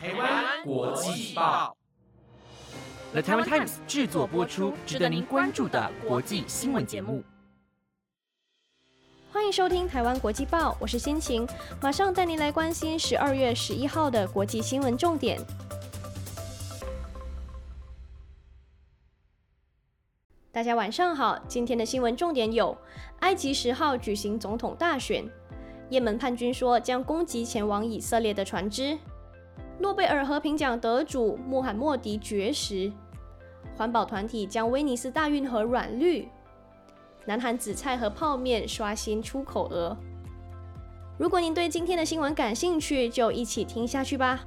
台湾国际报，The Taiwan Times 制作播出，值得您关注的国际新闻节目。欢迎收听台湾国际报，我是心情，马上带您来关心十二月十一号的国际新闻重点。大家晚上好，今天的新闻重点有：埃及十号举行总统大选；也门叛军说将攻击前往以色列的船只；诺贝尔和平奖得主穆罕默迪绝食；环保团体将威尼斯大运河软绿；南韩紫菜和泡面刷新出口额。如果您对今天的新闻感兴趣，就一起听下去吧。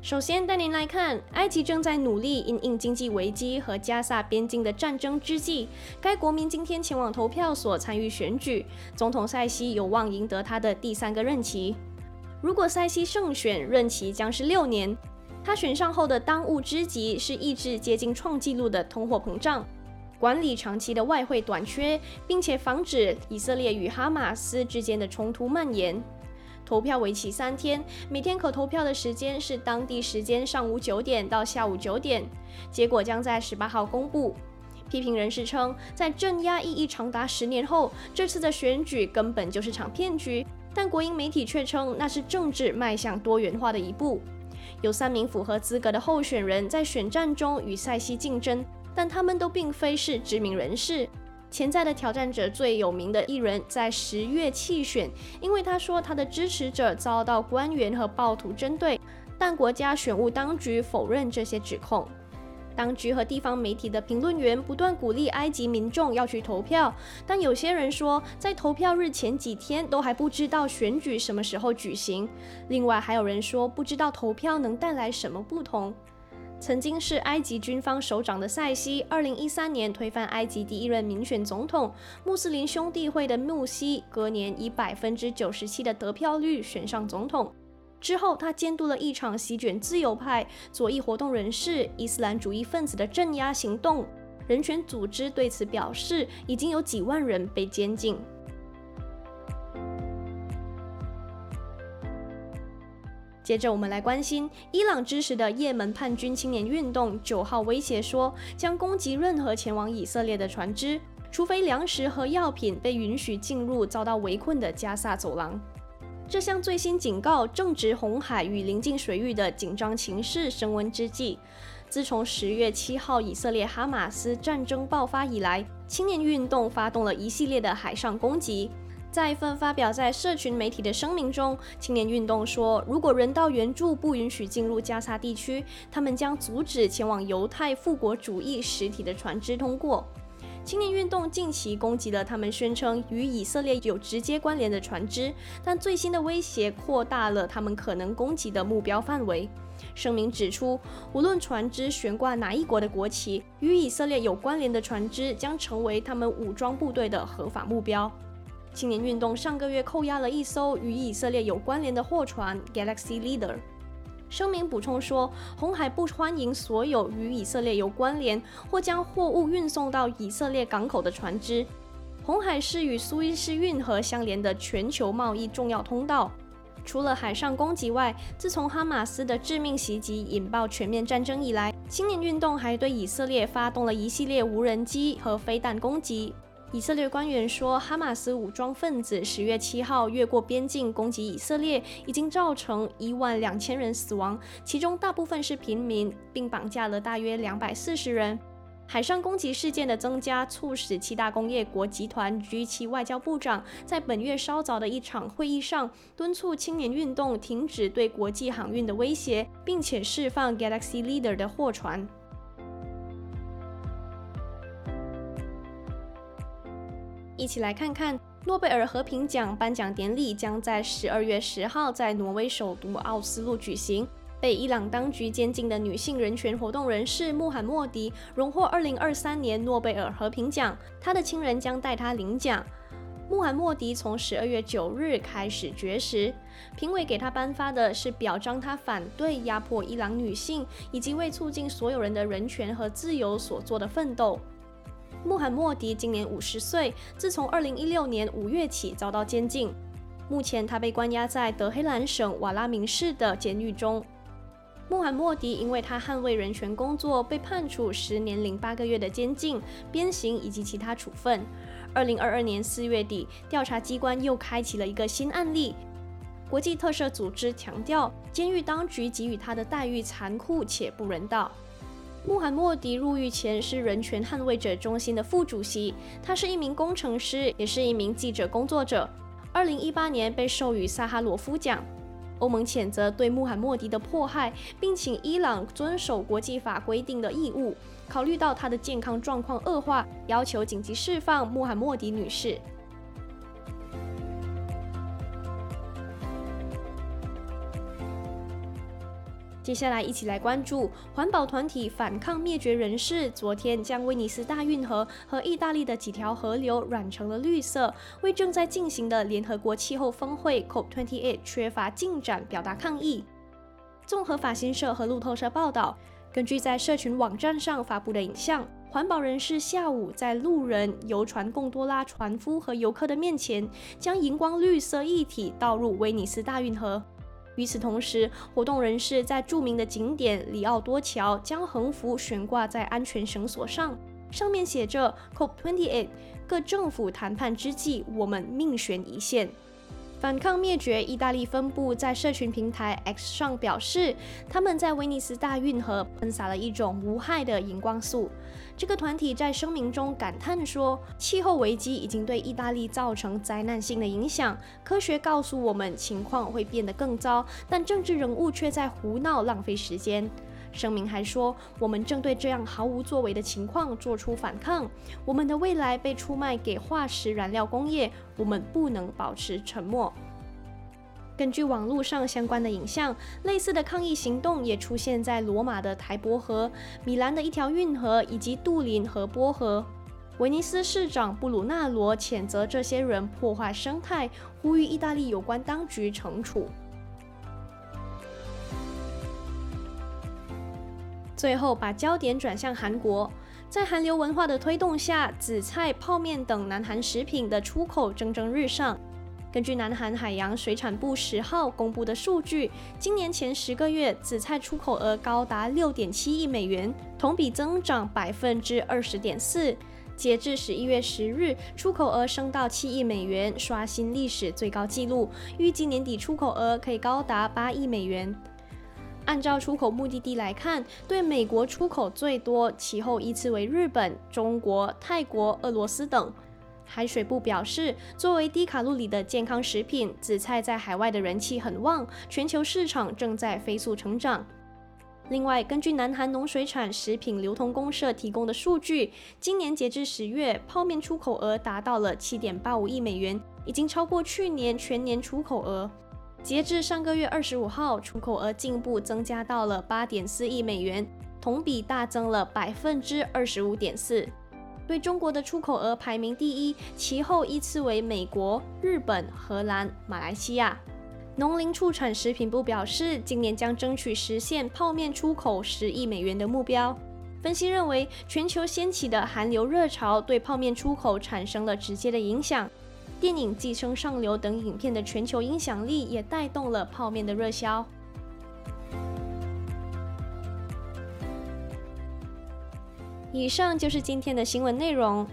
首先带您来看，埃及正在努力因应经济危机和加萨边境的战争之际，该国民今天前往投票所参与选举，总统塞西有望赢得他的第三个任期。如果塞西胜选，任期将是六年。他选上后的当务之急是抑制接近创纪录的通货膨胀，管理长期的外汇短缺，并且防止以色列与哈马斯之间的冲突蔓延。投票为期三天，每天可投票的时间是当地时间上午九点到下午九点，结果将在十八号公布。批评人士称，在镇压意义长达十年后，这次的选举根本就是场骗局。但国营媒体却称那是政治迈向多元化的一步。有三名符合资格的候选人在选战中与塞西竞争，但他们都并非是知名人士。潜在的挑战者最有名的艺人，在十月弃选，因为他说他的支持者遭到官员和暴徒针对，但国家选务当局否认这些指控。当局和地方媒体的评论员不断鼓励埃及民众要去投票，但有些人说，在投票日前几天都还不知道选举什么时候举行。另外，还有人说不知道投票能带来什么不同。曾经是埃及军方首长的塞西，二零一三年推翻埃及第一任民选总统穆斯林兄弟会的穆西，隔年以百分之九十七的得票率选上总统。之后，他监督了一场席卷自由派、左翼活动人士、伊斯兰主义分子的镇压行动。人权组织对此表示，已经有几万人被监禁。接着，我们来关心伊朗支持的也门叛军青年运动。九号威胁说，将攻击任何前往以色列的船只，除非粮食和药品被允许进入遭到围困的加萨走廊。这项最新警告正值红海与邻近水域的紧张情势升温之际。自从十月七号以色列哈马斯战争爆发以来，青年运动发动了一系列的海上攻击。在一份发表在社群媒体的声明中，青年运动说，如果人道援助不允许进入加沙地区，他们将阻止前往犹太复国主义实体的船只通过。青年运动近期攻击了他们宣称与以色列有直接关联的船只，但最新的威胁扩大了他们可能攻击的目标范围。声明指出，无论船只悬挂哪一国的国旗，与以色列有关联的船只将成为他们武装部队的合法目标。青年运动上个月扣押了一艘与以色列有关联的货船 Galaxy Leader。声明补充说，红海不欢迎所有与以色列有关联或将货物运送到以色列港口的船只。红海是与苏伊士运河相连的全球贸易重要通道。除了海上攻击外，自从哈马斯的致命袭击引爆全面战争以来，青年运动还对以色列发动了一系列无人机和飞弹攻击。以色列官员说，哈马斯武装分子十月七号越过边境攻击以色列，已经造成一万两千人死亡，其中大部分是平民，并绑架了大约两百四十人。海上攻击事件的增加，促使七大工业国集团 G7 外交部长在本月稍早的一场会议上，敦促青年运动停止对国际航运的威胁，并且释放 Galaxy Leader 的货船。一起来看看诺贝尔和平奖颁奖典礼将在十二月十号在挪威首都奥斯陆举行。被伊朗当局监禁的女性人权活动人士穆罕默迪荣获二零二三年诺贝尔和平奖，她的亲人将带她领奖。穆罕默迪从十二月九日开始绝食，评委给她颁发的是表彰她反对压迫伊朗女性以及为促进所有人的人权和自由所做的奋斗。穆罕默迪今年五十岁，自从二零一六年五月起遭到监禁。目前他被关押在德黑兰省瓦拉明市的监狱中。穆罕默迪因为他捍卫人权工作，被判处十年零八个月的监禁、鞭刑以及其他处分。二零二二年四月底，调查机关又开启了一个新案例。国际特赦组织强调，监狱当局给予他的待遇残酷且不人道。穆罕默迪入狱前是人权捍卫者中心的副主席，他是一名工程师，也是一名记者工作者。二零一八年被授予萨哈罗夫奖。欧盟谴责对穆罕默迪的迫害，并请伊朗遵守国际法规定的义务。考虑到他的健康状况恶化，要求紧急释放穆罕默迪女士。接下来，一起来关注环保团体反抗灭绝人士。昨天将威尼斯大运河和意大利的几条河流染成了绿色，为正在进行的联合国气候峰会 COP28 缺乏进展表达抗议。综合法新社和路透社报道，根据在社群网站上发布的影像，环保人士下午在路人、游船贡多拉船夫和游客的面前，将荧光绿色液体倒入威尼斯大运河。与此同时，活动人士在著名的景点里奥多桥将横幅悬挂在安全绳索上，上面写着 “COP28”。各政府谈判之际，我们命悬一线。反抗灭绝意大利分部在社群平台 X 上表示，他们在威尼斯大运河喷洒了一种无害的荧光素。这个团体在声明中感叹说：“气候危机已经对意大利造成灾难性的影响。科学告诉我们情况会变得更糟，但政治人物却在胡闹、浪费时间。”声明还说：“我们正对这样毫无作为的情况做出反抗。我们的未来被出卖给化石燃料工业，我们不能保持沉默。”根据网络上相关的影像，类似的抗议行动也出现在罗马的台伯河、米兰的一条运河以及杜林和波河。威尼斯市长布鲁纳罗谴责这些人破坏生态，呼吁意大利有关当局惩处。最后，把焦点转向韩国。在韩流文化的推动下，紫菜、泡面等南韩食品的出口蒸蒸日上。根据南韩海洋水产部十号公布的数据，今年前十个月，紫菜出口额高达六点七亿美元，同比增长百分之二十点四。截至十一月十日，出口额升到七亿美元，刷新历史最高纪录。预计年底出口额可以高达八亿美元。按照出口目的地来看，对美国出口最多，其后依次为日本、中国、泰国、俄罗斯等。海水部表示，作为低卡路里的健康食品，紫菜在海外的人气很旺，全球市场正在飞速成长。另外，根据南韩农水产食品流通公社提供的数据，今年截至十月，泡面出口额达到了七点八五亿美元，已经超过去年全年出口额。截至上个月二十五号，出口额进一步增加到了八点四亿美元，同比大增了百分之二十五点四。对中国的出口额排名第一，其后依次为美国、日本、荷兰、马来西亚。农林畜产食品部表示，今年将争取实现泡面出口十亿美元的目标。分析认为，全球掀起的韩流热潮对泡面出口产生了直接的影响。电影《寄生上流》等影片的全球影响力也带动了泡面的热销。以上就是今天的新闻内容。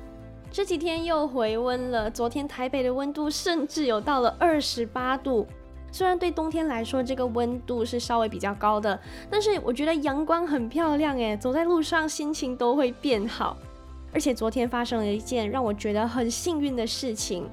这几天又回温了，昨天台北的温度甚至有到了二十八度。虽然对冬天来说这个温度是稍微比较高的，但是我觉得阳光很漂亮诶，走在路上心情都会变好。而且昨天发生了一件让我觉得很幸运的事情。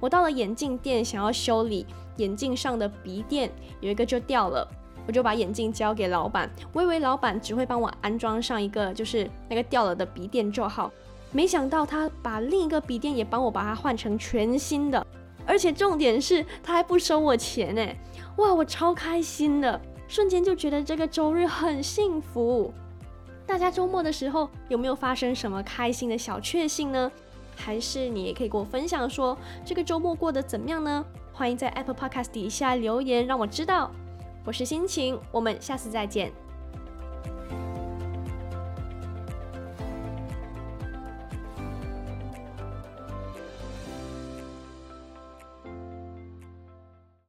我到了眼镜店，想要修理眼镜上的鼻垫，有一个就掉了，我就把眼镜交给老板，我以为老板只会帮我安装上一个就是那个掉了的鼻垫就好，没想到他把另一个鼻垫也帮我把它换成全新的，而且重点是他还不收我钱呢，哇，我超开心的，瞬间就觉得这个周日很幸福。大家周末的时候有没有发生什么开心的小确幸呢？还是你也可以跟我分享说这个周末过得怎么样呢？欢迎在 Apple Podcast 底下留言让我知道。我是心情，我们下次再见。